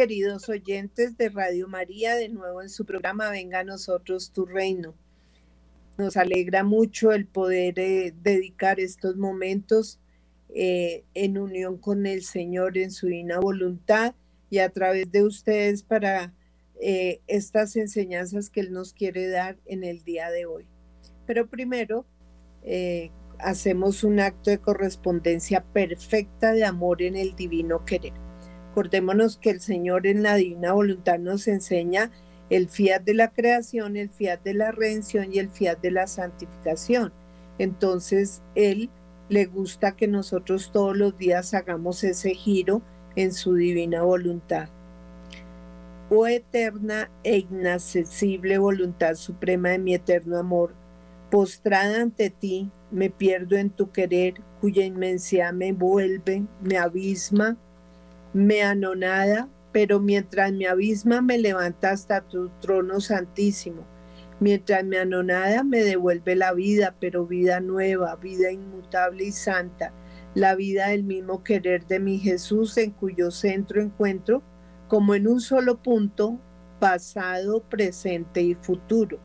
queridos oyentes de Radio María, de nuevo en su programa Venga a nosotros tu reino. Nos alegra mucho el poder eh, dedicar estos momentos eh, en unión con el Señor en su divina voluntad y a través de ustedes para eh, estas enseñanzas que Él nos quiere dar en el día de hoy. Pero primero hacemos un acto de correspondencia perfecta de amor en el divino querer. Acordémonos que el Señor en la divina voluntad nos enseña el fiat de la creación, el fiat de la redención y el fiat de la santificación. Entonces, Él le gusta que nosotros todos los días hagamos ese giro en su divina voluntad. Oh eterna e inaccesible voluntad suprema de mi eterno amor, postrada ante ti, me pierdo en tu querer, cuya inmensidad me envuelve, me abisma, me anonada, pero mientras me abisma me levanta hasta tu trono santísimo. Mientras me anonada me devuelve la vida, pero vida nueva, vida inmutable y santa, la vida del mismo querer de mi Jesús en cuyo centro encuentro, como en un solo punto, pasado, presente y futuro.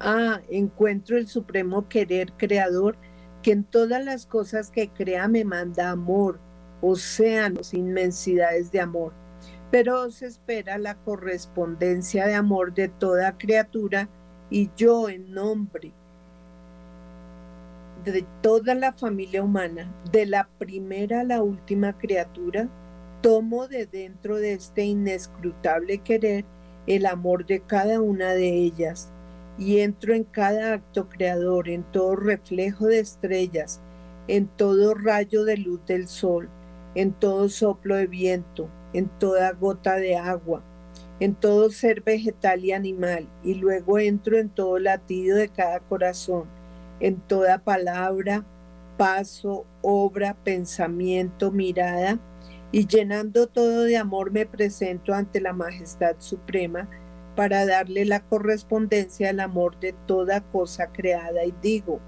Ah, encuentro el supremo querer creador que en todas las cosas que crea me manda amor, océanos, inmensidades de amor. Pero os espera la correspondencia de amor de toda criatura y yo en nombre de toda la familia humana, de la primera a la última criatura, tomo de dentro de este inescrutable querer el amor de cada una de ellas y entro en cada acto creador, en todo reflejo de estrellas, en todo rayo de luz del sol, en todo soplo de viento, en toda gota de agua, en todo ser vegetal y animal, y luego entro en todo latido de cada corazón, en toda palabra, paso, obra, pensamiento, mirada, y llenando todo de amor me presento ante la majestad suprema para darle la correspondencia al amor de toda cosa creada y digo,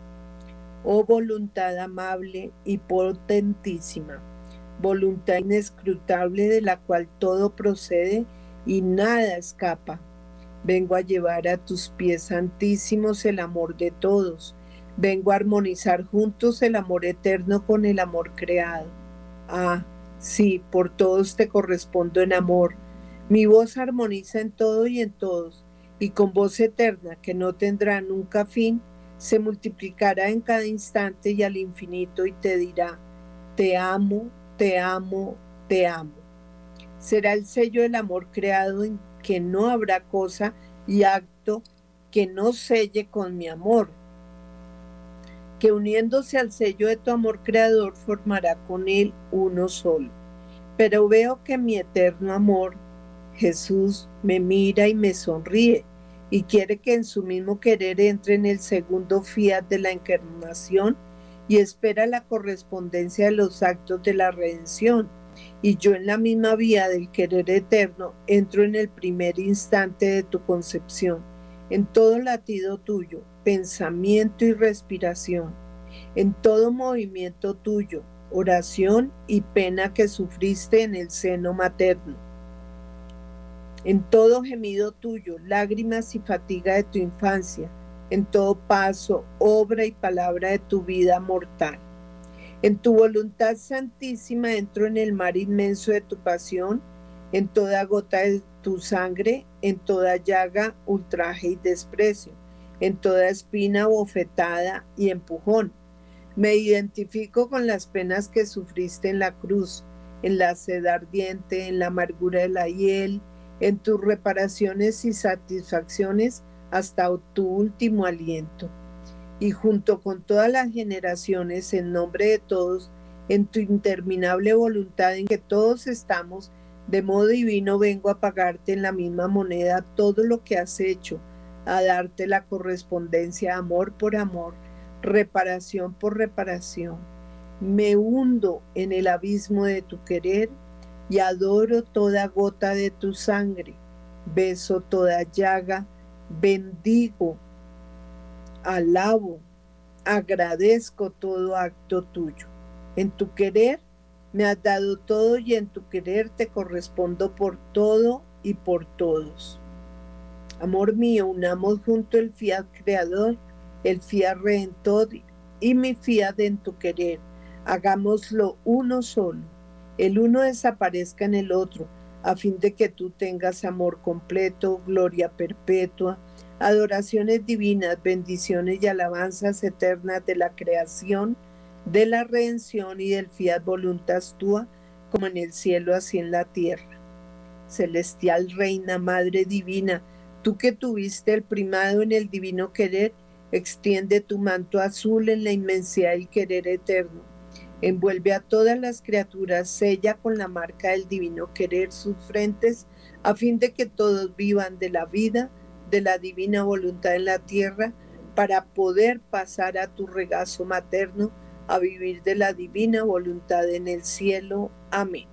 oh voluntad amable y potentísima, voluntad inescrutable de la cual todo procede y nada escapa. Vengo a llevar a tus pies santísimos el amor de todos. Vengo a armonizar juntos el amor eterno con el amor creado. Ah, sí, por todos te correspondo en amor. Mi voz armoniza en todo y en todos, y con voz eterna que no tendrá nunca fin, se multiplicará en cada instante y al infinito y te dirá, te amo, te amo, te amo. Será el sello del amor creado en que no habrá cosa y acto que no selle con mi amor, que uniéndose al sello de tu amor creador formará con él uno solo. Pero veo que mi eterno amor, Jesús, me mira y me sonríe y quiere que en su mismo querer entre en el segundo fiat de la encarnación y espera la correspondencia de los actos de la redención. Y yo en la misma vía del querer eterno entro en el primer instante de tu concepción, en todo latido tuyo, pensamiento y respiración. en todo movimiento tuyo, oración y pena que sufriste en el seno materno, en todo gemido tuyo, lágrimas y fatiga de tu infancia, en todo paso, obra y palabra de tu vida mortal. En tu voluntad santísima entro en el mar inmenso de tu pasión, en toda gota de tu sangre, en toda llaga, ultraje y desprecio, en toda espina, bofetada y empujón. Me identifico con las penas que sufriste en la cruz, en la sed ardiente, en la amargura de la hiel, en tus reparaciones y satisfacciones hasta tu último aliento. Y junto con todas las generaciones, en nombre de todos, en tu interminable voluntad en que todos estamos, de modo divino vengo a pagarte en la misma moneda todo lo que has hecho, a darte la correspondencia amor por amor, reparación por reparación. Me hundo en el abismo de tu querer y adoro toda gota de tu sangre, beso toda llaga, bendigo, alabo, agradezco todo acto tuyo. En tu querer me has dado todo y en tu querer te correspondo por todo y por todos. Amor mío, unamos junto el fiat creador, el fiat redentor y mi fiat en tu querer. Hagámoslo uno solo. El uno desaparezca en el otro, a fin de que tú tengas amor completo, gloria perpetua, adoraciones divinas, bendiciones y alabanzas eternas de la creación de la redención y del fiat voluntas tua, como en el cielo, así en la tierra. Celestial Reina, Madre Divina, tú que tuviste el primado en el divino querer, extiende tu manto azul en la inmensidad del querer eterno. Envuelve a todas las criaturas, sella con la marca del divino querer sus frentes, a fin de que todos vivan de la vida, de la divina voluntad en la tierra, para poder pasar a tu regazo materno a vivir de la divina voluntad en el cielo. Amén.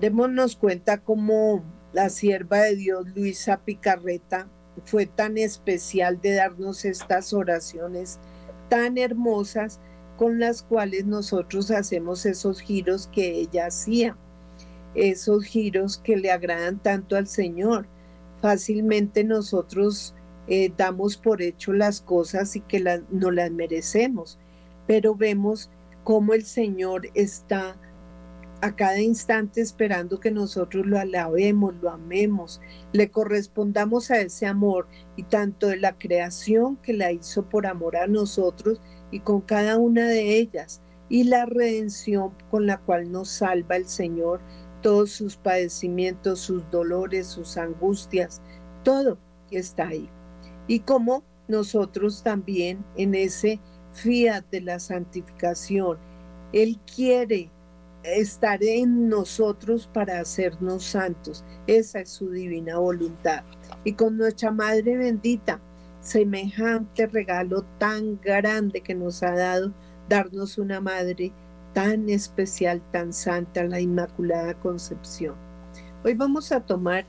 Démonos cuenta cómo la sierva de Dios, Luisa Picarreta, fue tan especial de darnos estas oraciones tan hermosas con las cuales nosotros hacemos esos giros que ella hacía, esos giros que le agradan tanto al Señor. Fácilmente nosotros eh, damos por hecho las cosas y que no las merecemos, pero vemos cómo el Señor está a cada instante esperando que nosotros lo alabemos, lo amemos, le correspondamos a ese amor y tanto de la creación que la hizo por amor a nosotros y con cada una de ellas y la redención con la cual nos salva el Señor, todos sus padecimientos, sus dolores, sus angustias, todo está ahí. Y como nosotros también en ese fiat de la santificación. Él quiere estar en nosotros para hacernos santos. Esa es su divina voluntad. Y con nuestra Madre bendita, semejante regalo tan grande que nos ha dado, darnos una Madre tan especial, tan santa, la Inmaculada Concepción. Hoy vamos a tomar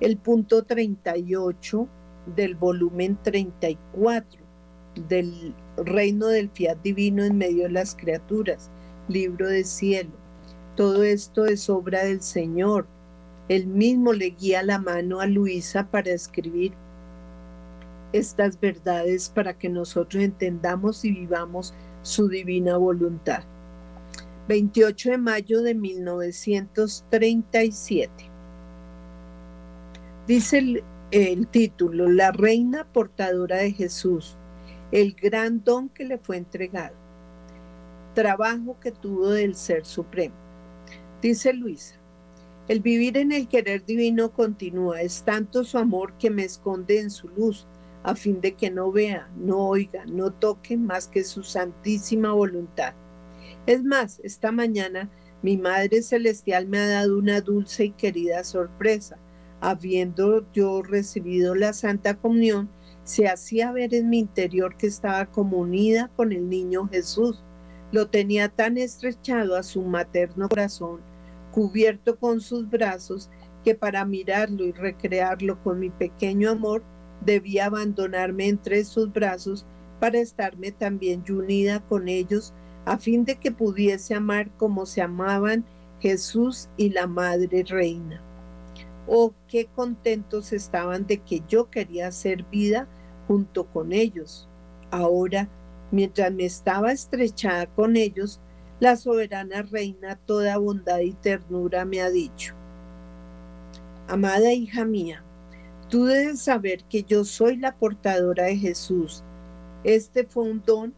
el punto 38 del volumen 34 del reino del fiat divino en medio de las criaturas, libro de cielo. Todo esto es obra del Señor. Él mismo le guía la mano a Luisa para escribir estas verdades para que nosotros entendamos y vivamos su divina voluntad. 28 de mayo de 1937. Dice el, título, La reina portadora de Jesús, el gran don que le fue entregado, trabajo que tuvo del Ser Supremo. Dice Luisa, el vivir en el querer divino continúa, es tanto su amor que me esconde en su luz, a fin de que no vea, no oiga, no toque más que su santísima voluntad. Es más, esta mañana mi Madre Celestial me ha dado una dulce y querida sorpresa. Habiendo yo recibido la Santa Comunión, se hacía ver en mi interior que estaba como unida con el niño Jesús. Lo tenía tan estrechado a su materno corazón, cubierto con sus brazos, que para mirarlo y recrearlo con mi pequeño amor, debía abandonarme entre sus brazos para estarme también unida con ellos, a fin de que pudiese amar como se amaban Jesús y la Madre Reina. Oh, qué contentos estaban de que yo quería hacer vida junto con ellos. Ahora, mientras me estaba estrechada con ellos, la soberana reina, toda bondad y ternura, me ha dicho, Amada hija mía, tú debes saber que yo soy la portadora de Jesús. Este fue un don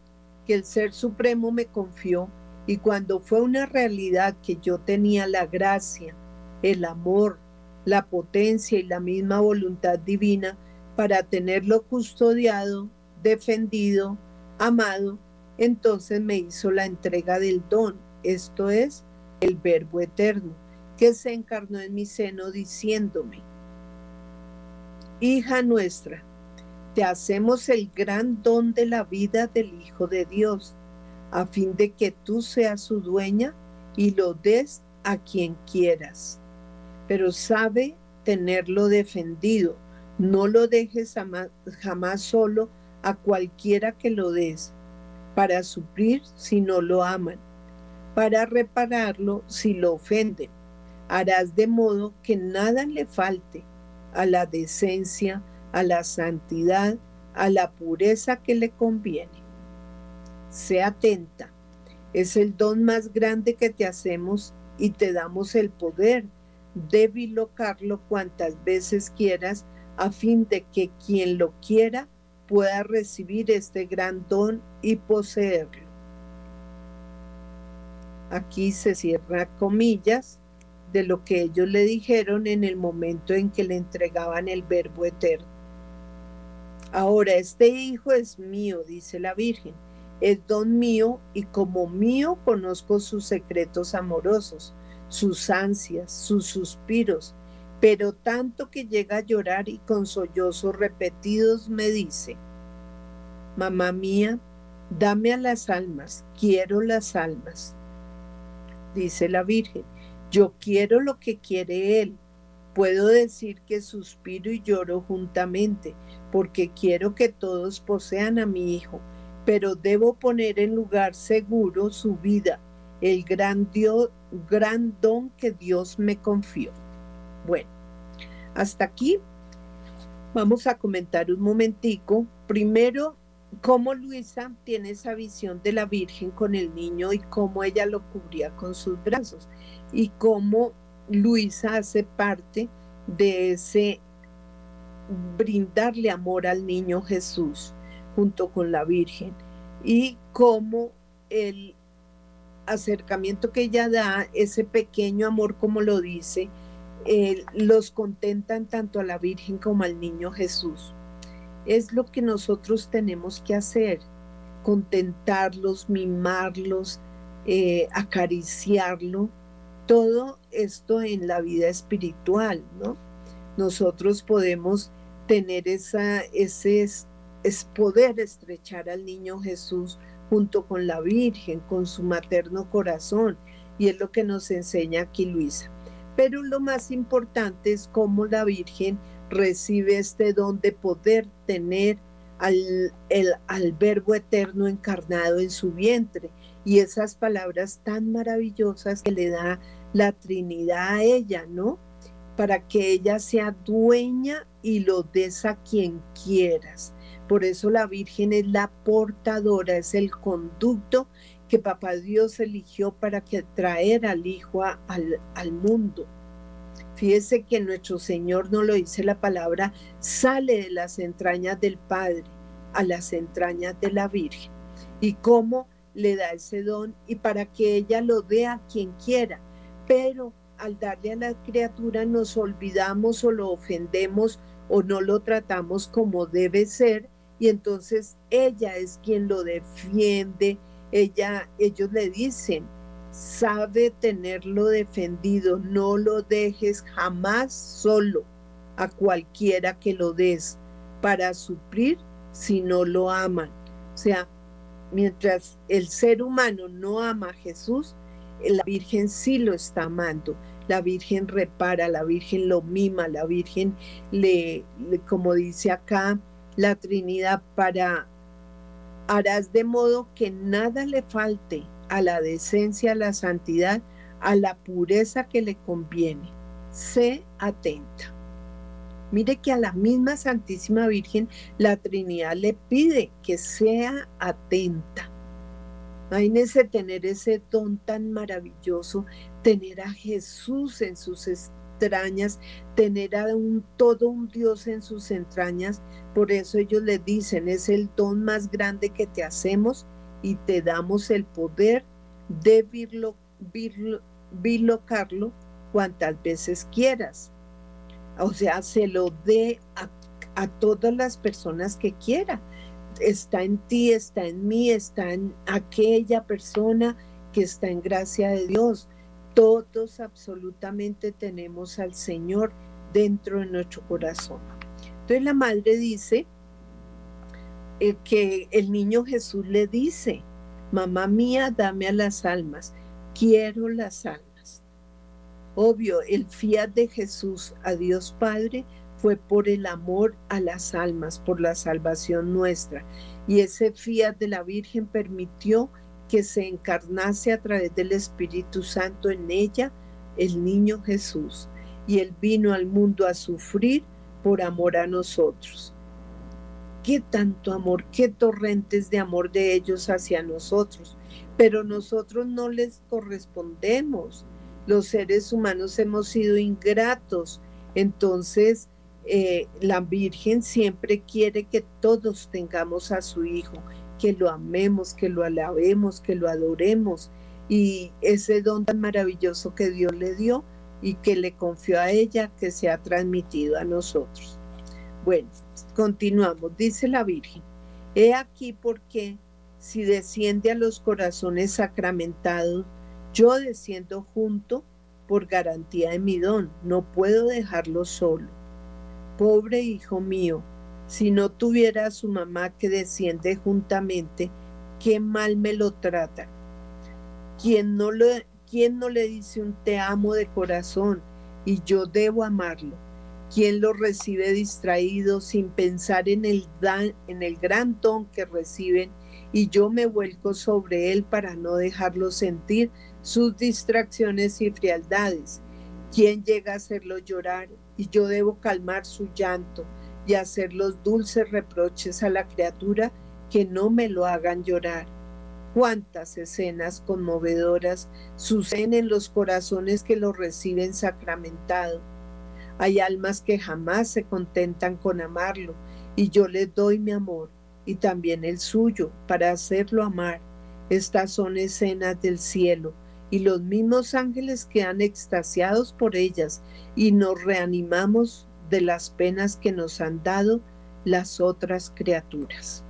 que el Ser Supremo me confió y cuando fue una realidad que yo tenía la gracia, el amor, la potencia y la misma voluntad divina para tenerlo custodiado, defendido, amado, entonces me hizo la entrega del don, esto es, el Verbo Eterno, que se encarnó en mi seno diciéndome, Hija nuestra, te hacemos el gran don de la vida del Hijo de Dios, a fin de que tú seas su dueña y lo des a quien quieras. Pero sabe tenerlo defendido, no lo dejes jamás, solo a cualquiera que lo des, para suplir si no lo aman, para repararlo si lo ofenden. Harás de modo que nada le falte a la decencia, a la santidad, a la pureza que le conviene. Sea atenta, es el don más grande que te hacemos y te damos el poder de bilocarlo cuantas veces quieras a fin de que quien lo quiera pueda recibir este gran don y poseerlo. Aquí se cierra comillas de lo que ellos le dijeron en el momento en que le entregaban el verbo eterno. Ahora, este hijo es mío, dice la Virgen, es don mío y como mío conozco sus secretos amorosos, sus ansias, sus suspiros, pero tanto que llega a llorar y con sollozos repetidos me dice, Mamá mía, dame a las almas, quiero las almas. Dice la Virgen, yo quiero lo que quiere Él. Puedo decir que suspiro y lloro juntamente, porque quiero que todos posean a mi Hijo, pero debo poner en lugar seguro su vida, el gran, Dios, gran don que Dios me confió. Bueno, hasta aquí vamos a comentar un momentico. Primero, cómo Luisa tiene esa visión de la Virgen con el niño y cómo ella lo cubría con sus brazos y cómo Luisa hace parte de ese brindarle amor al niño Jesús junto con la Virgen y cómo el acercamiento que ella da, ese pequeño amor como lo dice, los contentan tanto a la Virgen como al niño Jesús. Es lo que nosotros tenemos que hacer, contentarlos, mimarlos, eh, acariciarlo, todo esto en la vida espiritual, ¿no? Nosotros podemos tener esa, ese es poder estrechar al niño Jesús junto con la Virgen, con su materno corazón, y es lo que nos enseña aquí Luisa. Pero lo más importante es cómo la Virgen recibe este don de poder tener al, el, Verbo Eterno encarnado en su vientre y esas palabras tan maravillosas que le da la Trinidad a ella, ¿no? Para que ella sea dueña y lo des a quien quieras. Por eso la Virgen es la portadora, es el conducto que Papá Dios eligió para que traer al Hijo al, al mundo. Fíjese que nuestro Señor no lo dice la palabra, sale de las entrañas del Padre a las entrañas de la Virgen. Y cómo le da ese don y para que ella lo dé a quien quiera. Pero al darle a la criatura nos olvidamos o lo ofendemos o no lo tratamos como debe ser y entonces ella es quien lo defiende, ella, ellos le dicen, sabe tenerlo defendido, no lo dejes jamás solo a cualquiera que lo des para suplir si no lo aman. O sea, mientras el ser humano no ama a Jesús, la Virgen sí lo está amando. La Virgen repara, la Virgen lo mima, la Virgen le como dice acá, la Trinidad para Harás de modo que nada le falte a la decencia, a la santidad, a la pureza que le conviene. Sé atenta. Mire que a la misma Santísima Virgen la Trinidad le pide que sea atenta. Imagínese tener ese don tan maravilloso, tener a Jesús en sus entrañas, tener a un todo un Dios en sus entrañas. Por eso ellos le dicen, es el don más grande que te hacemos y te damos el poder de virlo, bilocarlo cuantas veces quieras. O sea, se lo dé a, a todas las personas que quiera. Está en ti, está en mí, está en aquella persona que está en gracia de Dios. Todos absolutamente tenemos al Señor dentro de nuestro corazón. Entonces la madre dice eh, que el niño Jesús le dice, mamá mía, dame a las almas, quiero las almas. Obvio, el fiat de Jesús a Dios Padre fue por el amor a las almas, por la salvación nuestra. Y ese fiat de la Virgen permitió que se encarnase a través del Espíritu Santo en ella el niño Jesús. Y él vino al mundo a sufrir por amor a nosotros. Qué tanto amor, qué torrentes de amor de ellos hacia nosotros. Pero nosotros no les correspondemos los seres humanos hemos sido ingratos. Entonces, eh, la Virgen siempre quiere que todos tengamos a su Hijo, que lo amemos, que lo alabemos, que lo adoremos. Y ese don tan maravilloso que Dios le dio y que le confió a ella, que se ha transmitido a nosotros. Bueno, continuamos. Dice la Virgen, he aquí porque si desciende a los corazones sacramentados, yo desciendo junto por garantía de mi don, no puedo dejarlo solo. Pobre hijo mío, si no tuviera a su mamá que desciende juntamente, qué mal me lo trata. ¿Quién no, ¿Quién no le dice un te amo de corazón y yo debo amarlo? ¿Quién lo recibe distraído sin pensar en el, en el gran don que reciben y yo me vuelco sobre él para no dejarlo sentir sus distracciones y frialdades. ¿Quién llega a hacerlo llorar? Y yo debo calmar su llanto y hacer los dulces reproches a la criatura que no me lo hagan llorar. Cuántas escenas conmovedoras suceden en los corazones que lo reciben sacramentado. Hay almas que jamás se contentan con amarlo y yo les doy mi amor y también el suyo para hacerlo amar. Estas son escenas del cielo y los mismos ángeles quedan extasiados por ellas y nos reanimamos de las penas que nos han dado las otras criaturas.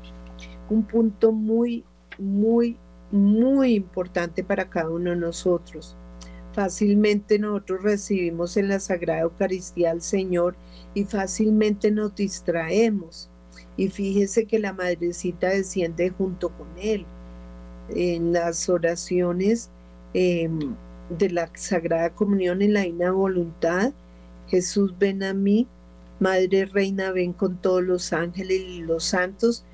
Un punto muy, muy, muy importante para cada uno de nosotros. Fácilmente nosotros recibimos en la Sagrada Eucaristía al Señor y fácilmente nos distraemos. Y fíjese que la madrecita desciende junto con Él. En las oraciones Em, de la Sagrada Comunión en la Divina Voluntad. Jesús, ven a mí. Madre Reina, ven con todos los ángeles y los santos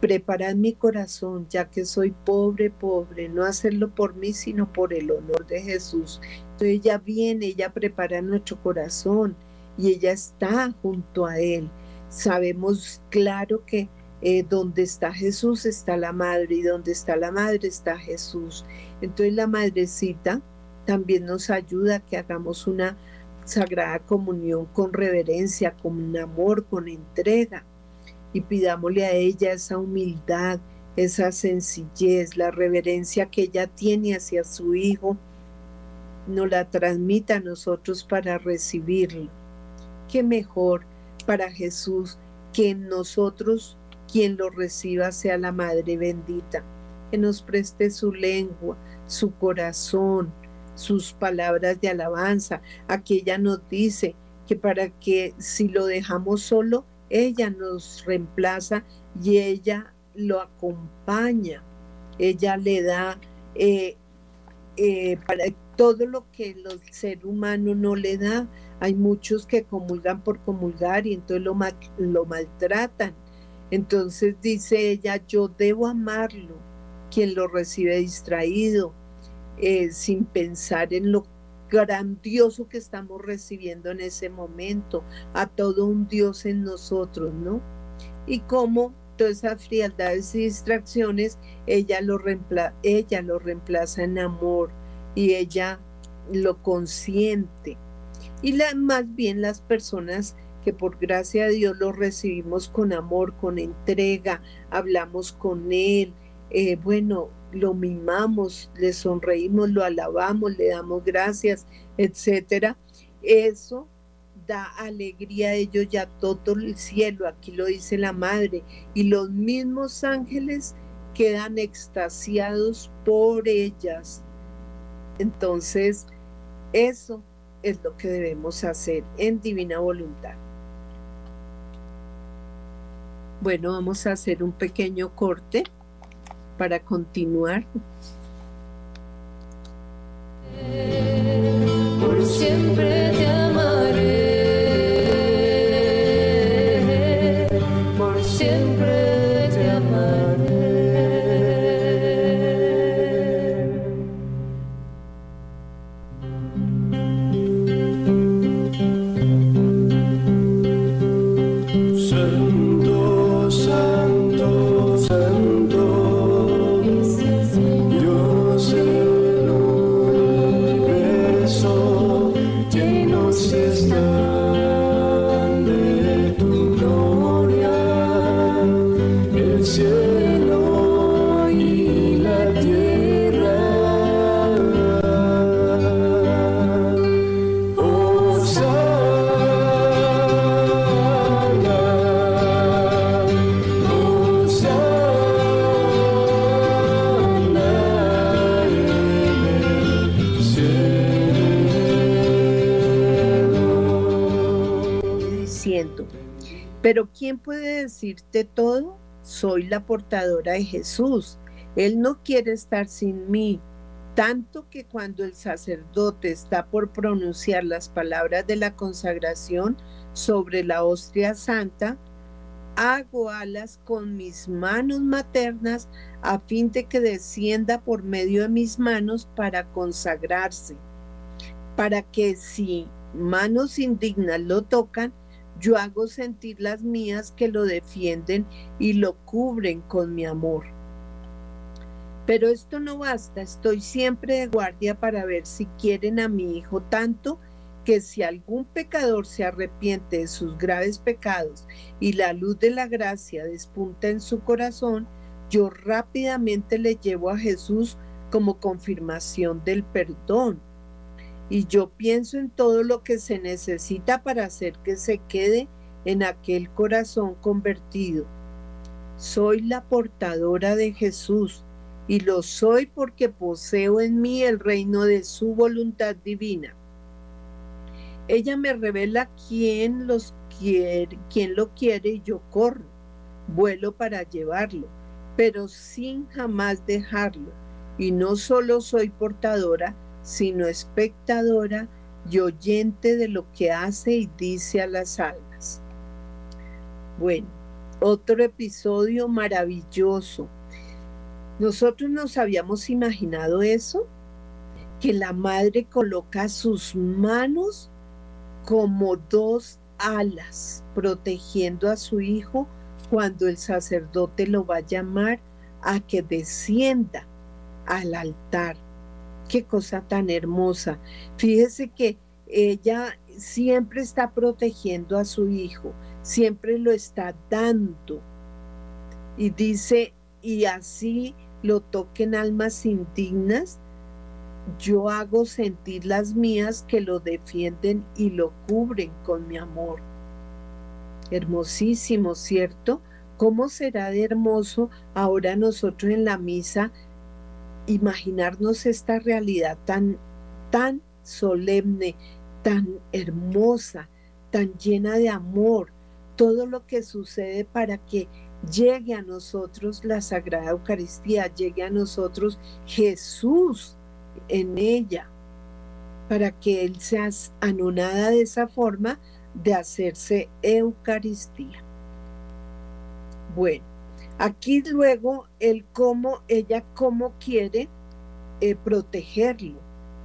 preparad mi corazón, ya que soy pobre, pobre, no hacerlo por mí, sino por el honor de Jesús. Entonces ella viene, ella prepara nuestro corazón y ella está junto a Él. Sabemos claro que eh, donde está Jesús está la madre y donde está la madre está Jesús. Entonces la madrecita también nos ayuda a que hagamos una sagrada comunión con reverencia, con amor, con entrega y pidámosle a ella esa humildad, esa sencillez, la reverencia que ella tiene hacia su Hijo, nos la transmita a nosotros para recibirlo. Qué mejor para Jesús que nosotros quien lo reciba sea la Madre bendita, que nos preste su lengua, su corazón, sus palabras de alabanza. Aquí ella nos dice que para que si lo dejamos solo, ella nos reemplaza y ella lo acompaña. Ella le da eh, eh, para todo lo que el ser humano no le da. Hay muchos que comulgan por comulgar y entonces lo, lo maltratan Entonces dice ella, yo debo amarlo, quien lo recibe distraído, eh, sin pensar en lo grandioso que estamos recibiendo en ese momento, a todo un Dios en nosotros, ¿no? Y cómo todas esas frialdades y distracciones, ella lo, ella lo reemplaza en amor y ella lo consiente. Y más bien las personas que por gracia de Dios lo recibimos con amor, con entrega, hablamos con Él, eh, bueno, lo mimamos, le sonreímos, lo alabamos, le damos gracias, etcétera. Eso da alegría a ellos ya todo el cielo, aquí lo dice la madre, y los mismos ángeles quedan extasiados por ellas. Entonces, eso es lo que debemos hacer en divina voluntad. Bueno, vamos a hacer un pequeño corte para continuar. Por siempre Pero ¿quién puede decirte todo? Soy la portadora de Jesús. Él no quiere estar sin mí. Tanto que cuando el sacerdote está por pronunciar las palabras de la consagración sobre la hostia santa, hago alas con mis manos maternas a fin de que descienda por medio de mis manos para consagrarse, para que si manos indignas lo tocan, yo hago sentir las mías que lo defienden y lo cubren con mi amor. Pero esto no basta, estoy siempre de guardia para ver si quieren a mi hijo tanto que si algún pecador se arrepiente de sus graves pecados y la luz de la gracia despunta en su corazón, yo rápidamente le llevo a Jesús como confirmación del perdón y yo pienso en todo lo que se necesita para hacer que se quede en aquel corazón convertido. Soy la portadora de Jesús y lo soy porque poseo en mí el reino de su voluntad divina. Ella me revela quién los quién lo quiere y yo corro, vuelo para llevarlo, pero sin jamás dejarlo. Y no solo soy portadora, sino espectadora y oyente de lo que hace y dice a las almas. Bueno, otro episodio maravilloso. Nosotros nos habíamos imaginado eso, que la madre coloca sus manos como dos alas protegiendo a su hijo cuando el sacerdote lo va a llamar a que descienda al altar qué cosa tan hermosa. Fíjese que ella siempre está protegiendo a su hijo, siempre lo está dando. Y dice, y así lo toquen almas indignas, yo hago sentir las mías que lo defienden y lo cubren con mi amor. Hermosísimo, ¿cierto? ¿Cómo será de hermoso ahora nosotros en la misa imaginarnos esta realidad tan, tan solemne, tan hermosa, tan llena de amor, todo lo que sucede para que llegue a nosotros la Sagrada Eucaristía, llegue a nosotros Jesús en ella, para que Él sea anonada de esa forma de hacerse Eucaristía. Bueno, aquí luego el cómo, ella cómo quiere eh, protegerlo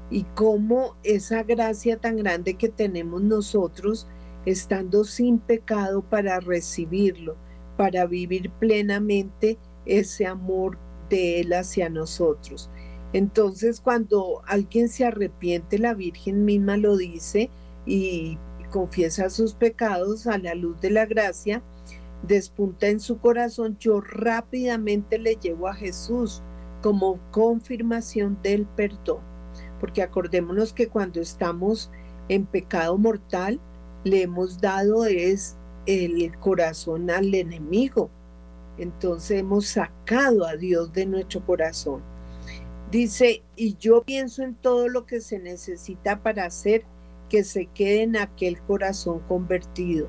y cómo esa gracia tan grande que tenemos nosotros, estando sin pecado para recibirlo, para vivir plenamente ese amor de Él hacia nosotros. Entonces, cuando alguien se arrepiente, la Virgen misma lo dice y confiesa sus pecados a la luz de la gracia, despunta en su corazón, yo rápidamente le llevo a Jesús como confirmación del perdón. Porque acordémonos que cuando estamos en pecado mortal, le hemos dado es el corazón al enemigo. Entonces hemos sacado a Dios de nuestro corazón. Dice, y yo pienso en todo lo que se necesita para hacer que se quede en aquel corazón convertido.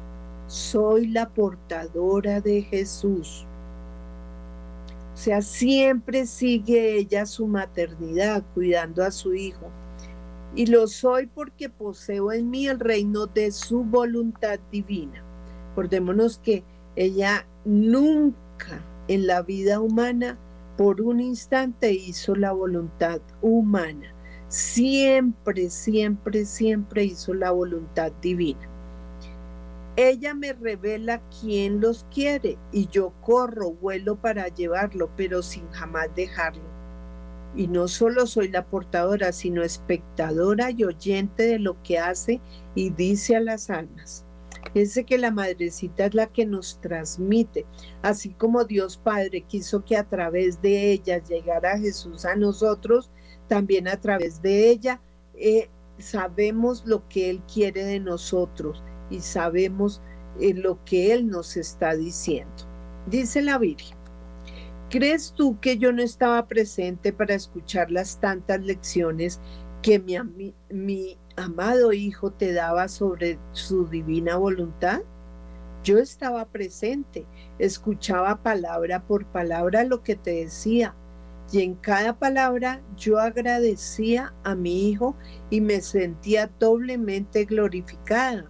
Soy la portadora de Jesús. O sea, siempre sigue ella su maternidad, cuidando a su hijo. Y lo soy porque poseo en mí el reino de su voluntad divina. Acordémonos que ella nunca en la vida humana por un instante hizo la voluntad humana. Siempre, siempre, siempre hizo la voluntad divina. Ella me revela quién los quiere y yo corro, vuelo para llevarlo, pero sin jamás dejarlo. Y no solo soy la portadora, sino espectadora y oyente de lo que hace y dice a las almas. Fíjense que la madrecita es la que nos transmite, así como Dios Padre quiso que a través de ella llegara Jesús a nosotros, también a través de ella eh, sabemos lo que Él quiere de nosotros y sabemos eh, lo que Él nos está diciendo. Dice la Virgen, ¿crees tú que yo no estaba presente para escuchar las tantas lecciones que mi, mi amado Hijo te daba sobre su divina voluntad? Yo estaba presente, escuchaba palabra por palabra lo que te decía, y en cada palabra yo agradecía a mi Hijo y me sentía doblemente glorificada,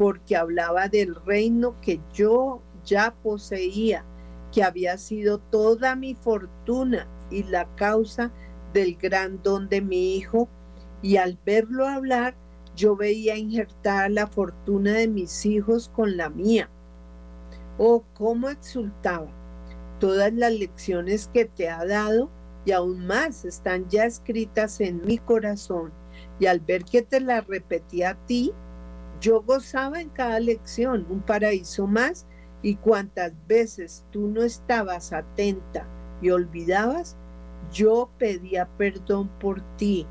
porque hablaba del reino que yo ya poseía, que había sido toda mi fortuna y la causa del gran don de mi Hijo y al verlo hablar, yo veía injertar la fortuna de mis hijos con la mía. Oh, cómo exultaba. Todas las lecciones que te ha dado y aún más están ya escritas en mi corazón. Y al ver que te las repetía a ti, yo gozaba en cada lección un paraíso más y cuantas veces tú no estabas atenta y olvidabas, yo pedía perdón por ti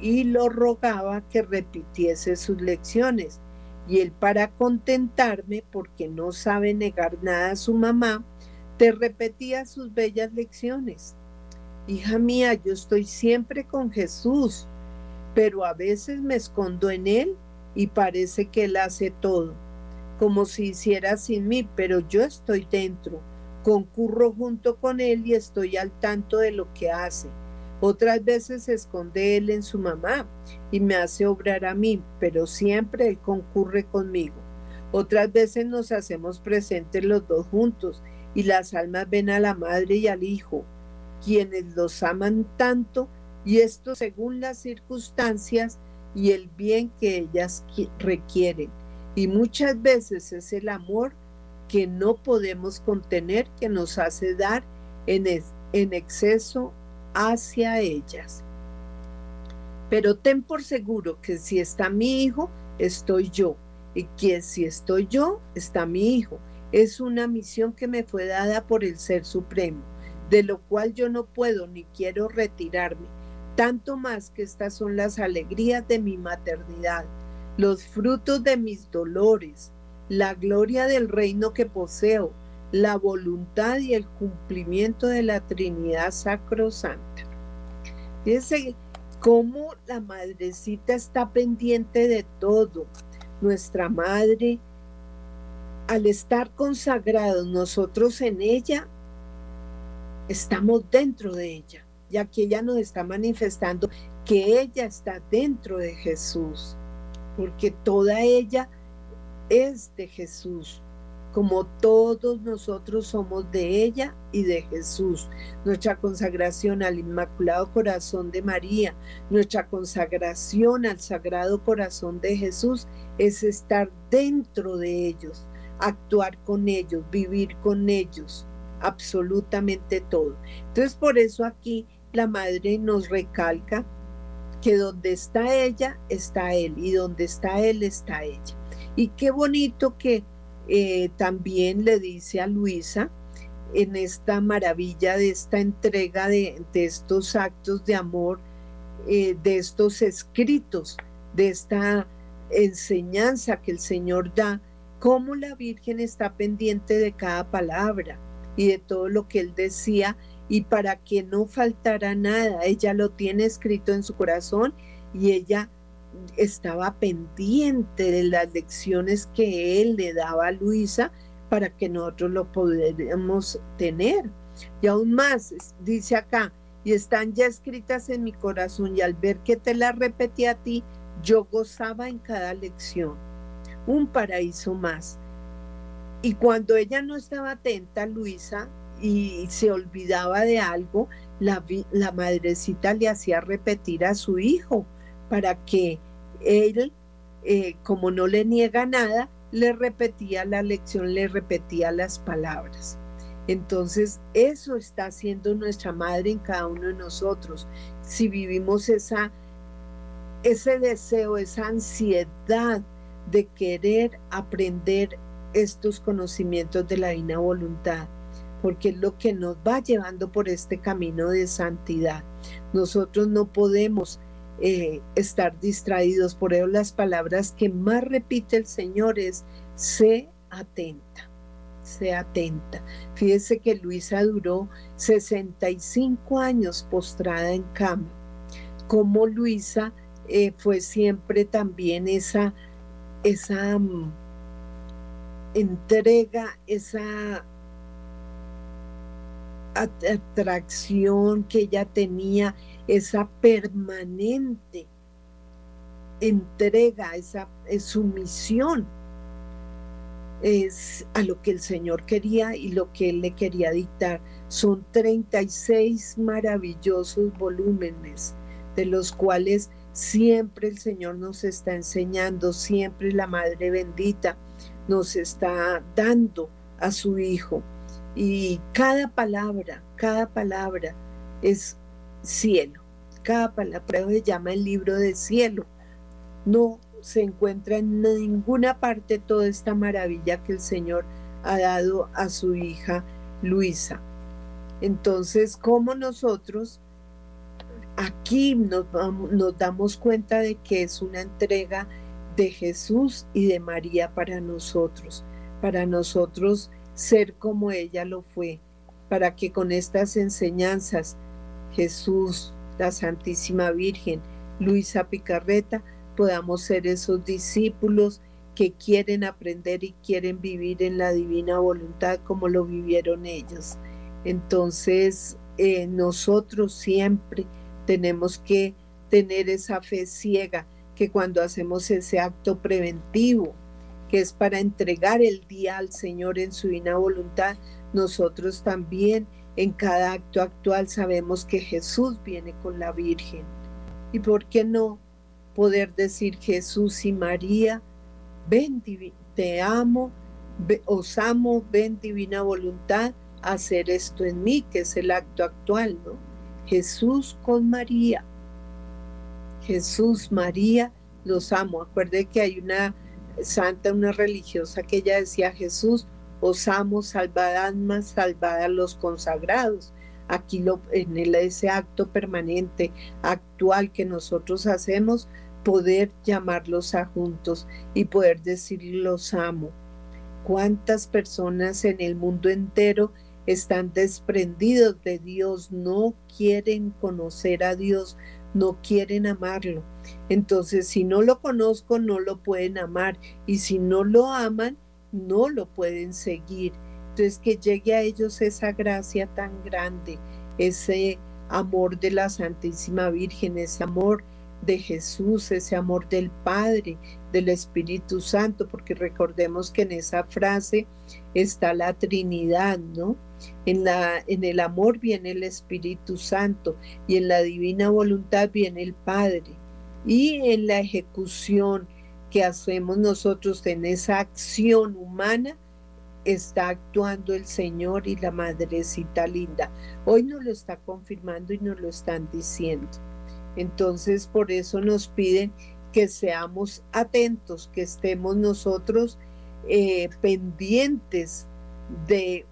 y lo rogaba que repitiese sus lecciones. Y él para contentarme, porque no sabe negar nada a su mamá, te repetía sus bellas lecciones. Hija mía, yo estoy siempre con Jesús, pero a veces me escondo en Él y parece que Él hace todo, como si hiciera sin mí, pero yo estoy dentro, concurro junto con Él y estoy al tanto de lo que hace otras veces se esconde él en su mamá y me hace obrar a mí, pero siempre él concurre conmigo. Otras veces nos hacemos presentes los dos juntos y las almas ven a la madre y al hijo, quienes los aman tanto y esto según las circunstancias y el bien que ellas requieren. Y muchas veces es el amor que no podemos contener que nos hace dar en, en exceso hacia ellas. Pero ten por seguro que si está mi hijo, estoy yo. Y que si estoy yo, está mi hijo. Es una misión que me fue dada por el Ser Supremo, de lo cual yo no puedo ni quiero retirarme. Tanto más que estas son las alegrías de mi maternidad, los frutos de mis dolores, la gloria del reino que poseo, la voluntad y el cumplimiento de la Trinidad Sacrosanta. Fíjense cómo la madrecita está pendiente de todo. Nuestra madre, al estar consagrados nosotros en ella, estamos dentro de ella, ya que ella nos está manifestando que ella está dentro de Jesús, porque toda ella es de Jesús como todos nosotros somos de ella y de Jesús. Nuestra consagración al Inmaculado Corazón de María, nuestra consagración al Sagrado Corazón de Jesús es estar dentro de ellos, actuar con ellos, vivir con ellos, absolutamente todo. Entonces por eso aquí la Madre nos recalca que donde está ella, está Él, y donde está Él, está ella. Y qué bonito que eh, también le dice a Luisa en esta maravilla de esta entrega de, estos actos de amor, eh, de estos escritos, de esta enseñanza que el Señor da, cómo la Virgen está pendiente de cada palabra y de todo lo que Él decía y para que no faltara nada, ella lo tiene escrito en su corazón y ella estaba pendiente de las lecciones que él le daba a Luisa para que nosotros lo pudiéramos tener. Y aún más, dice acá, y están ya escritas en mi corazón y al ver que te las repetí a ti, yo gozaba en cada lección. Un paraíso más. Y cuando ella no estaba atenta, Luisa, y se olvidaba de algo, la, la madrecita le hacía repetir a su hijo para que él, eh, como no le niega nada, le repetía la lección, le repetía las palabras. Entonces, eso está haciendo nuestra madre en cada uno de nosotros. Si vivimos esa, ese deseo, esa ansiedad de querer aprender estos conocimientos de la divina voluntad, porque es lo que nos va llevando por este camino de santidad. Nosotros no podemos eh, estar distraídos. Por eso las palabras que más repite el Señor es, sé atenta, sé atenta. Fíjese que Luisa duró 65 años postrada en cama. Como Luisa eh, fue siempre también esa, esa mm, entrega, esa atracción que ella tenía, esa permanente entrega, esa sumisión es a lo que el Señor quería y lo que Él le quería dictar. Son 36 maravillosos volúmenes, de los cuales siempre el Señor nos está enseñando, siempre la Madre bendita nos está dando a su Hijo. Y cada palabra, cada palabra es cielo. Cada palabra se llama el libro del cielo. No se encuentra en ninguna parte toda esta maravilla que el Señor ha dado a su hija Luisa. Entonces, como nosotros aquí nos, nos damos cuenta de que es una entrega de Jesús y de María para nosotros, para nosotros ser como ella lo fue, para que con estas enseñanzas Jesús, la Santísima Virgen, Luisa Picarreta, podamos ser esos discípulos que quieren aprender y quieren vivir en la divina voluntad como lo vivieron ellos. Entonces, eh, nosotros siempre tenemos que tener esa fe ciega que cuando hacemos ese acto preventivo, que es para entregar el día al Señor en su divina voluntad, nosotros también en cada acto actual sabemos que Jesús viene con la Virgen. ¿Y por qué no poder decir Jesús y María, ven, te amo, os amo, ven divina voluntad, hacer esto en mí, que es el acto actual, ¿no? Jesús con María. Jesús, María, los amo. Acuerde que hay una santa, una religiosa que ella decía, Jesús, os amo, salvad almas, salvad a los consagrados. Aquí lo, en ese acto permanente, actual que nosotros hacemos, poder llamarlos a juntos y poder decir los amo. ¿Cuántas personas en el mundo entero están desprendidos de Dios, no quieren conocer a Dios, no quieren amarlo. Entonces, si no lo conozco, no lo pueden amar. Y si no lo aman, no lo pueden seguir. Entonces, que llegue a ellos esa gracia tan grande, ese amor de la Santísima Virgen, ese amor de Jesús, ese amor del Padre, del Espíritu Santo, porque recordemos que en esa frase está la Trinidad, ¿no? En, la, en el amor viene el Espíritu Santo y en la divina voluntad viene el Padre. Y en la ejecución que hacemos nosotros en esa acción humana, está actuando el Señor y la Madrecita Linda. Hoy nos lo está confirmando y nos lo están diciendo. Entonces, por eso nos piden que seamos atentos, que estemos nosotros eh, pendientes de,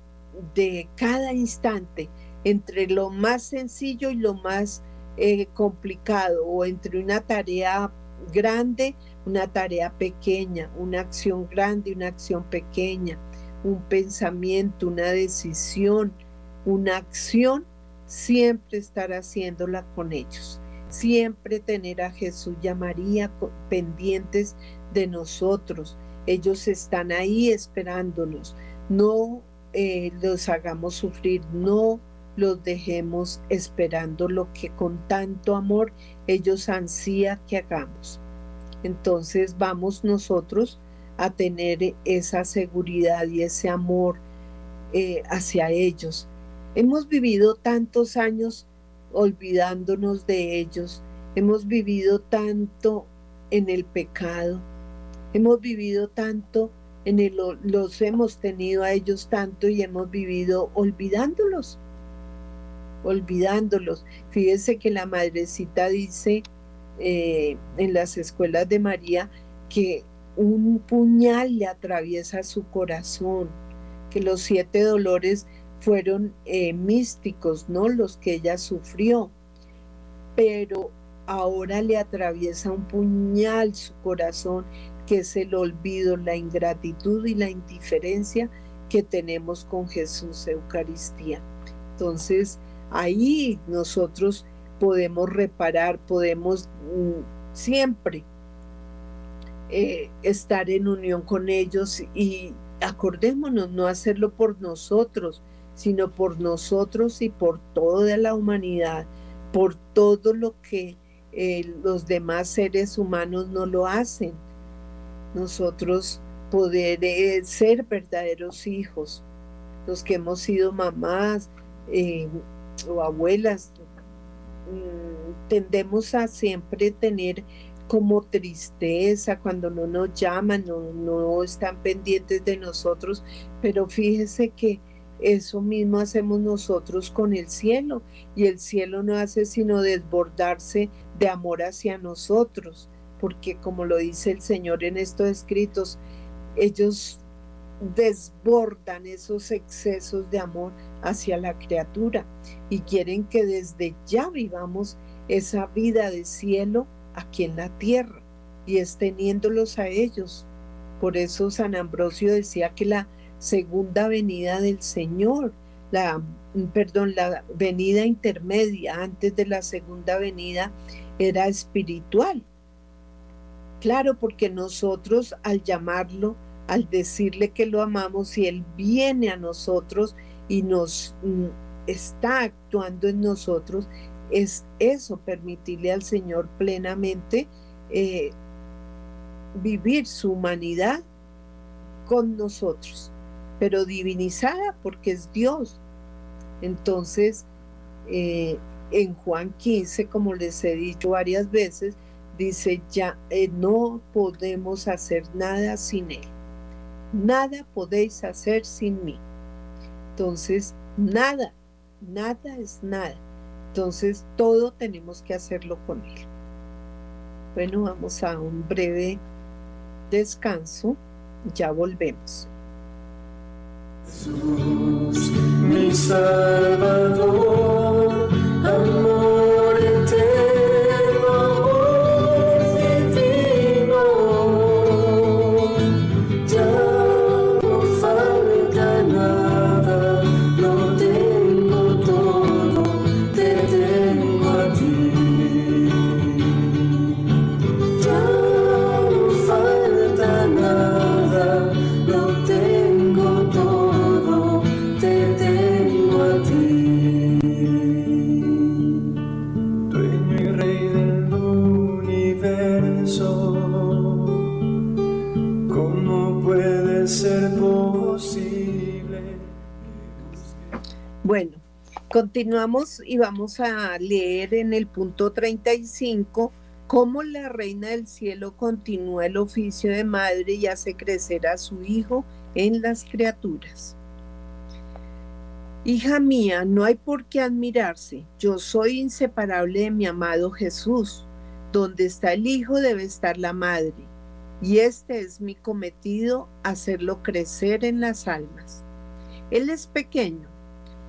de, cada instante, entre lo más sencillo y lo más eh, complicado, o entre una tarea grande, una tarea pequeña, una acción grande, una acción pequeña, un pensamiento, una decisión, una acción, siempre estar haciéndola con ellos siempre tener a Jesús y a María pendientes de nosotros. Ellos están ahí esperándonos. No eh, los hagamos sufrir, no los dejemos esperando lo que con tanto amor ellos ansía que hagamos. Entonces vamos nosotros a tener esa seguridad y ese amor eh, hacia ellos. Hemos vivido tantos años olvidándonos de ellos. Hemos vivido tanto en el pecado, hemos vivido tanto los hemos tenido a ellos tanto y hemos vivido olvidándolos, olvidándolos. Fíjese que la madrecita dice eh, en las escuelas de María que un puñal le atraviesa su corazón, que los siete dolores fueron eh, místicos, ¿no? Los que ella sufrió, pero ahora le atraviesa un puñal su corazón, que es el olvido, la ingratitud y la indiferencia que tenemos con Jesús Eucaristía. Entonces, ahí nosotros podemos reparar, podemos mm, siempre eh, estar en unión con ellos y acordémonos no hacerlo por nosotros, sino por nosotros y por toda la humanidad, por todo lo que eh, los demás seres humanos no lo hacen. Nosotros poder eh, ser verdaderos hijos, los que hemos sido mamás eh, o abuelas, mm, tendemos a siempre tener como tristeza cuando no nos llaman, no, no están pendientes de nosotros, pero fíjese que eso mismo hacemos nosotros con el cielo y el cielo no hace sino desbordarse de amor hacia nosotros, porque como lo dice el Señor en estos escritos, ellos desbordan esos excesos de amor hacia la criatura y quieren que desde ya vivamos esa vida de cielo aquí en la tierra y es teniéndolos a ellos. Por eso San Ambrosio decía que la segunda venida del Señor, la, perdón, la venida intermedia antes de la segunda venida era espiritual. Claro, porque nosotros al llamarlo, al decirle que lo amamos y Él viene a nosotros y nos mm, está actuando en nosotros, es eso, permitirle al Señor plenamente eh, vivir su humanidad con nosotros pero divinizada porque es Dios. Entonces, eh, en Juan 15, como les he dicho varias veces, dice, ya eh, no podemos hacer nada sin Él. Nada podéis hacer sin mí. Entonces, nada, nada es nada. Entonces, todo tenemos que hacerlo con Él. Bueno, vamos a un breve descanso. Ya volvemos. Jesús, mi Salvador, amor continuamos y vamos a leer en el punto 35 cómo la reina del cielo continúa el oficio de madre y hace crecer a su hijo en las criaturas. Hija mía, no hay por qué admirarse. Yo soy inseparable de mi amado Jesús. Donde está el Hijo debe estar la Madre. Y este es mi cometido, hacerlo crecer en las almas. Él es pequeño.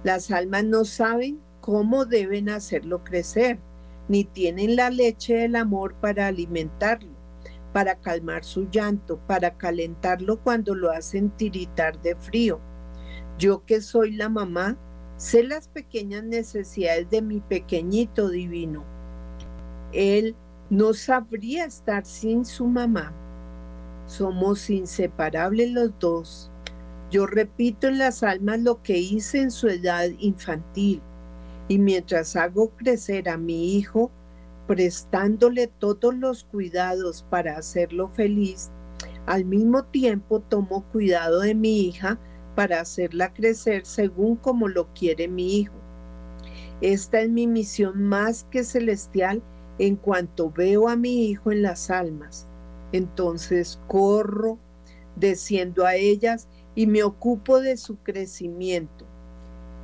Las almas no saben cómo deben hacerlo crecer, ni tienen la leche del amor para alimentarlo, para calmar su llanto, para calentarlo cuando lo hacen tiritar de frío yo que soy la mamá, sé las pequeñas necesidades de mi pequeñito divino. Él no sabría estar sin su mamá. Somos inseparables los dos. Yo repito en las almas lo que hice en su edad infantil y mientras hago crecer a mi hijo, prestándole todos los cuidados para hacerlo feliz, al mismo tiempo tomo cuidado de mi hija para hacerla crecer según como lo quiere mi Hijo. Esta es mi misión más que celestial en cuanto veo a mi Hijo en las almas. Entonces corro, desciendo a ellas y me ocupo de su crecimiento.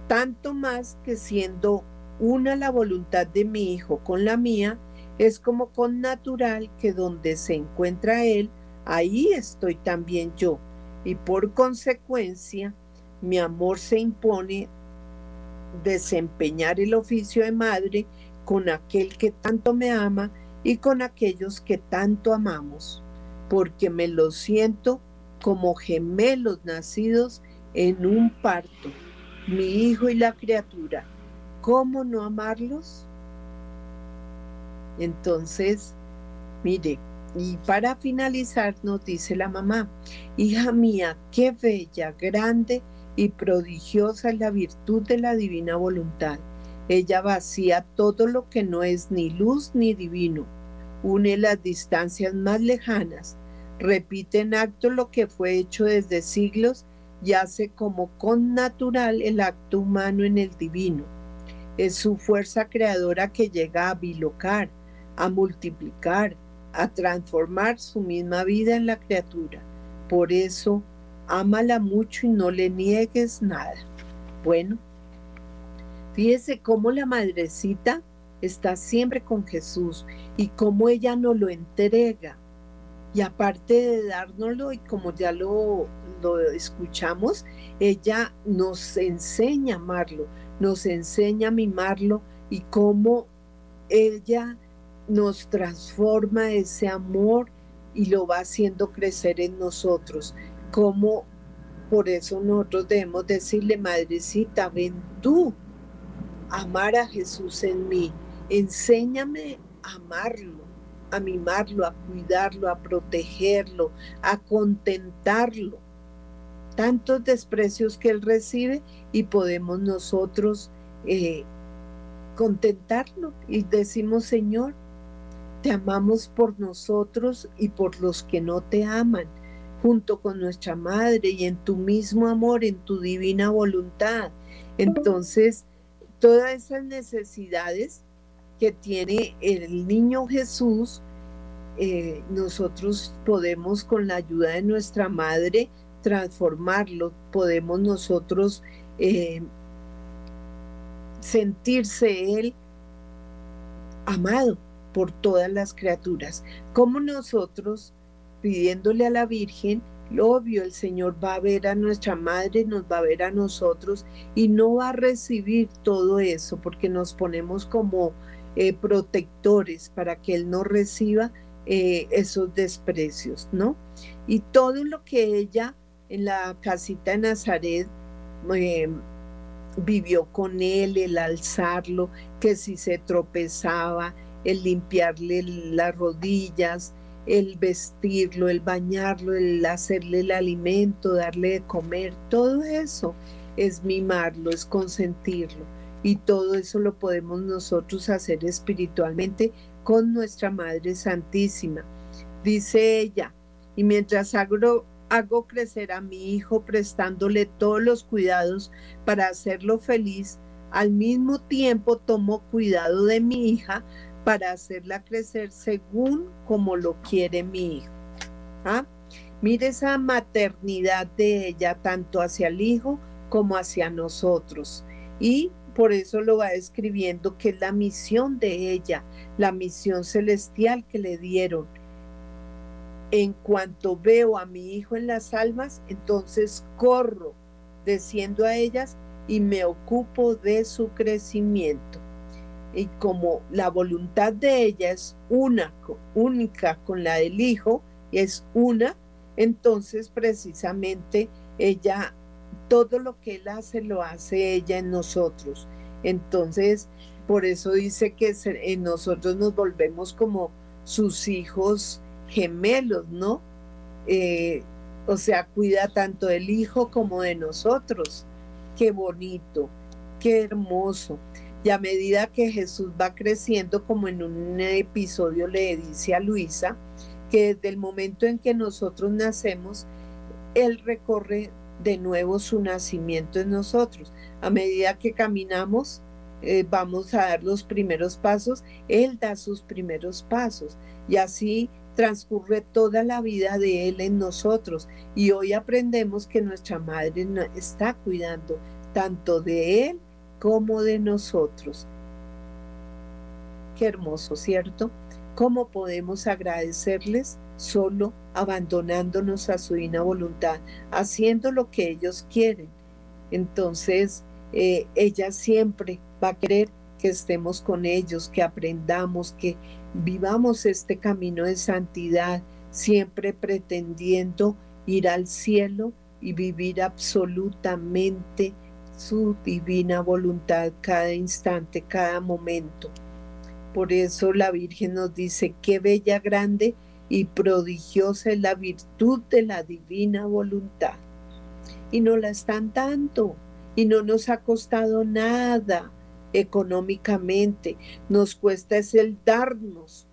Tanto más que siendo una la voluntad de mi Hijo con la mía, es como con natural que donde se encuentra Él, ahí estoy también yo y por consecuencia mi amor se impone desempeñar el oficio de madre con aquel que tanto me ama y con aquellos que tanto amamos, porque me lo siento como gemelos nacidos en un parto, mi hijo y la criatura. ¿Cómo no amarlos? Entonces, mire, y para finalizar nos dice la mamá, hija mía, qué bella, grande y prodigiosa es la virtud de la divina voluntad. Ella vacía todo lo que no es ni luz ni divino, une las distancias más lejanas, repite en acto lo que fue hecho desde siglos y hace como con natural el acto humano en el divino. Es su fuerza creadora que llega a bilocar, a multiplicar, a transformar su misma vida en la criatura. Por eso, ámala mucho y no le niegues nada. Bueno, fíjese cómo la madrecita está siempre con Jesús y cómo ella nos lo entrega. Y aparte de dárnoslo, y como ya lo, lo escuchamos, ella nos enseña a amarlo, nos enseña a mimarlo y cómo ella nos transforma ese amor y lo va haciendo crecer en nosotros. Como por eso nosotros debemos decirle, madrecita, ven tú amar a Jesús en mí. Enséñame a amarlo, a mimarlo, a cuidarlo, a protegerlo, a contentarlo. Tantos desprecios que él recibe y podemos nosotros eh, contentarlo y decimos, Señor, te amamos por nosotros y por los que no te aman, junto con nuestra Madre y en tu mismo amor, en tu divina voluntad. Entonces, todas esas necesidades que tiene el niño Jesús, eh, nosotros podemos con la ayuda de nuestra Madre transformarlo, podemos nosotros eh, sentirse Él amado por todas las criaturas. Como nosotros, pidiéndole a la Virgen, lo obvio, el Señor va a ver a nuestra madre, nos va a ver a nosotros y no va a recibir todo eso porque nos ponemos como eh, protectores para que Él no reciba eh, esos desprecios, ¿no? Y todo lo que ella en la casita de Nazaret eh, vivió con Él, el alzarlo, que si se tropezaba, el limpiarle las rodillas, el vestirlo, el bañarlo, el hacerle el alimento, darle de comer, todo eso es mimarlo, es consentirlo. Y todo eso lo podemos nosotros hacer espiritualmente con nuestra Madre Santísima. Dice ella, y mientras hago crecer a mi hijo prestándole todos los cuidados para hacerlo feliz, al mismo tiempo tomo cuidado de mi hija para hacerla crecer según como lo quiere mi hijo. ¿Ah? Mire esa maternidad de ella tanto hacia el hijo como hacia nosotros. Y por eso lo va escribiendo que es la misión de ella, la misión celestial que le dieron. En cuanto veo a mi hijo en las almas, entonces corro, desciendo a ellas y me ocupo de su crecimiento. Y como la voluntad de ella es una, única con la del hijo, es una, entonces precisamente ella, todo lo que él hace, lo hace ella en nosotros. Entonces, por eso dice que en nosotros nos volvemos como sus hijos gemelos, ¿no? Eh, o sea, cuida tanto del hijo como de nosotros. Qué bonito, qué hermoso. Y a medida que Jesús va creciendo, como en un episodio le dice a Luisa, que desde el momento en que nosotros nacemos, Él recorre de nuevo su nacimiento en nosotros. A medida que caminamos, eh, vamos a dar los primeros pasos, Él da sus primeros pasos. Y así transcurre toda la vida de Él en nosotros. Y hoy aprendemos que nuestra Madre está cuidando tanto de Él como de nosotros. Qué hermoso, ¿cierto? ¿Cómo podemos agradecerles? Solo abandonándonos a su divina voluntad, haciendo lo que ellos quieren. Entonces, eh, ella siempre va a querer que estemos con ellos, que aprendamos, que vivamos este camino de santidad, siempre pretendiendo ir al cielo y vivir absolutamente su divina voluntad cada instante, cada momento. Por eso la Virgen nos dice, qué bella, grande y prodigiosa es la virtud de la divina voluntad. Y no la están dando y no nos ha costado nada económicamente. Nos cuesta es el darnos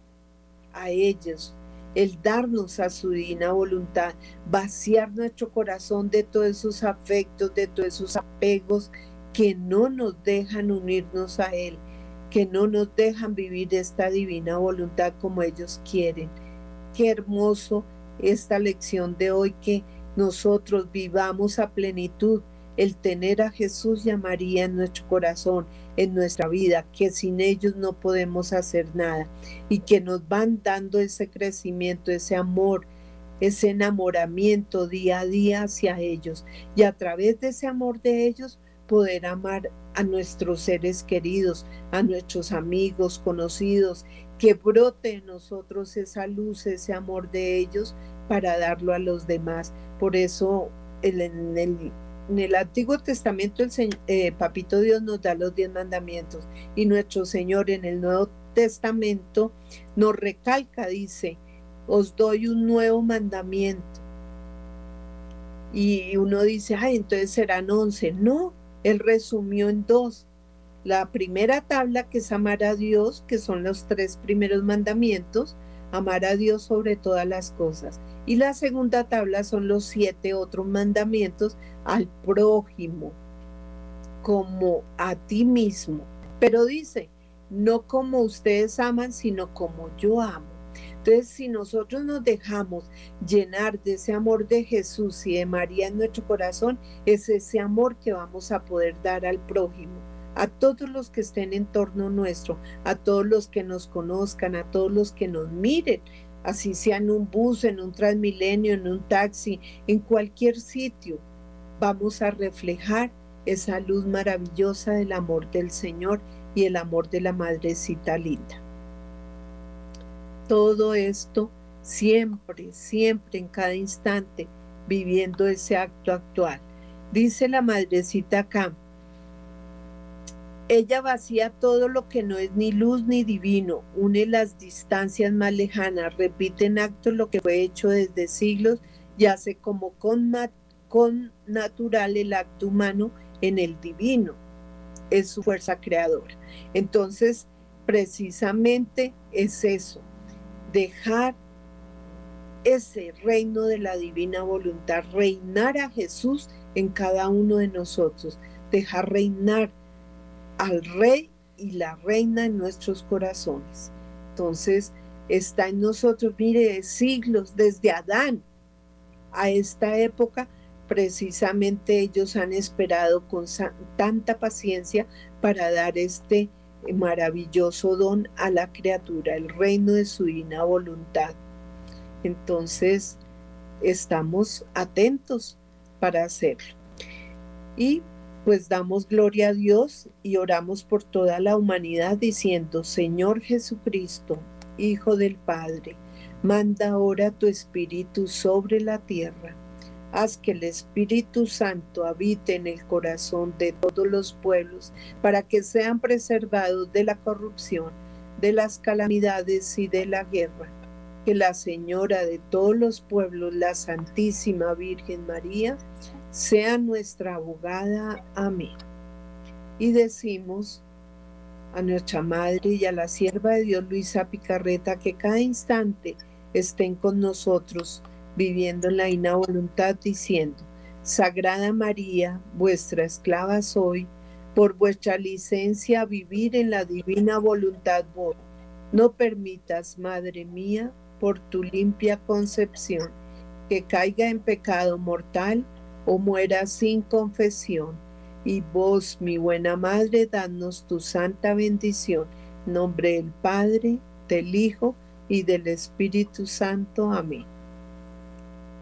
a ellos, el darnos a su divina voluntad, vaciar nuestro corazón de todos esos afectos, de todos esos apegos que no nos dejan unirnos a Él que no nos dejan vivir esta divina voluntad como ellos quieren. Qué hermoso esta lección de hoy que nosotros vivamos a plenitud el tener a Jesús y a María en nuestro corazón, en nuestra vida, que sin ellos no podemos hacer nada y que nos van dando ese crecimiento, ese amor, ese enamoramiento día a día hacia ellos y a través de ese amor de ellos poder amar a nuestros seres queridos, a nuestros amigos, conocidos, que brote en nosotros esa luz, ese amor de ellos para darlo a los demás. Por eso en, el, Antiguo Testamento el eh, Papito Dios nos da los diez mandamientos y nuestro Señor en el Nuevo Testamento nos recalca, dice, os doy un nuevo mandamiento. Y uno dice, ay, entonces serán once. No, él resumió en dos. La primera tabla que es amar a Dios, que son los tres primeros mandamientos, amar a Dios sobre todas las cosas. Y la segunda tabla son los siete otros mandamientos al prójimo, como a ti mismo. Pero dice, no como ustedes aman, sino como yo amo. Entonces, si nosotros nos dejamos llenar de ese amor de Jesús y de María en nuestro corazón, es ese amor que vamos a poder dar al prójimo, a todos los que estén en torno nuestro, a todos los que nos conozcan, a todos los que nos miren, así sea en un bus, en un transmilenio, en un taxi, en cualquier sitio, vamos a reflejar esa luz maravillosa del amor del Señor y el amor de la Madrecita linda todo esto siempre, siempre, en cada instante, viviendo ese acto actual. Dice la madrecita acá, ella vacía todo lo que no es ni luz ni divino, une las distancias más lejanas, repite en acto lo que fue hecho desde siglos y hace como con, con natural el acto humano en el divino. Es su fuerza creadora. Entonces, precisamente es eso, dejar ese reino de la divina voluntad, reinar a Jesús en cada uno de nosotros, dejar reinar al rey y la reina en nuestros corazones. Entonces, está en nosotros, mire, siglos, desde Adán a esta época, precisamente ellos han esperado con tanta paciencia para dar este maravilloso don a la criatura, el reino de su divina voluntad. Entonces, estamos atentos para hacerlo. Y pues damos gloria a Dios y oramos por toda la humanidad diciendo, Señor Jesucristo, Hijo del Padre, manda ahora tu Espíritu sobre la tierra. Haz que el Espíritu Santo habite en el corazón de todos los pueblos para que sean preservados de la corrupción, de las calamidades y de la guerra. Que la Señora de todos los pueblos, la Santísima Virgen María, sea nuestra abogada. Amén. Y decimos a nuestra Madre y a la sierva de Dios Luisa Picarreta que cada instante estén con nosotros viviendo en la ina voluntad diciendo, Sagrada María, vuestra esclava soy, por vuestra licencia vivir en la divina voluntad voy. No permitas, Madre mía, por tu limpia concepción, que caiga en pecado mortal o muera sin confesión. Y vos, mi buena Madre, danos tu santa bendición. nombre del Padre, del Hijo y del Espíritu Santo. Amén.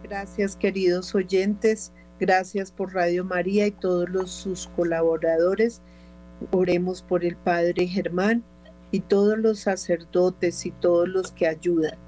Gracias, queridos oyentes. Gracias por Radio María y todos los, sus colaboradores. Oremos por el Padre Germán y todos los sacerdotes y todos los que ayudan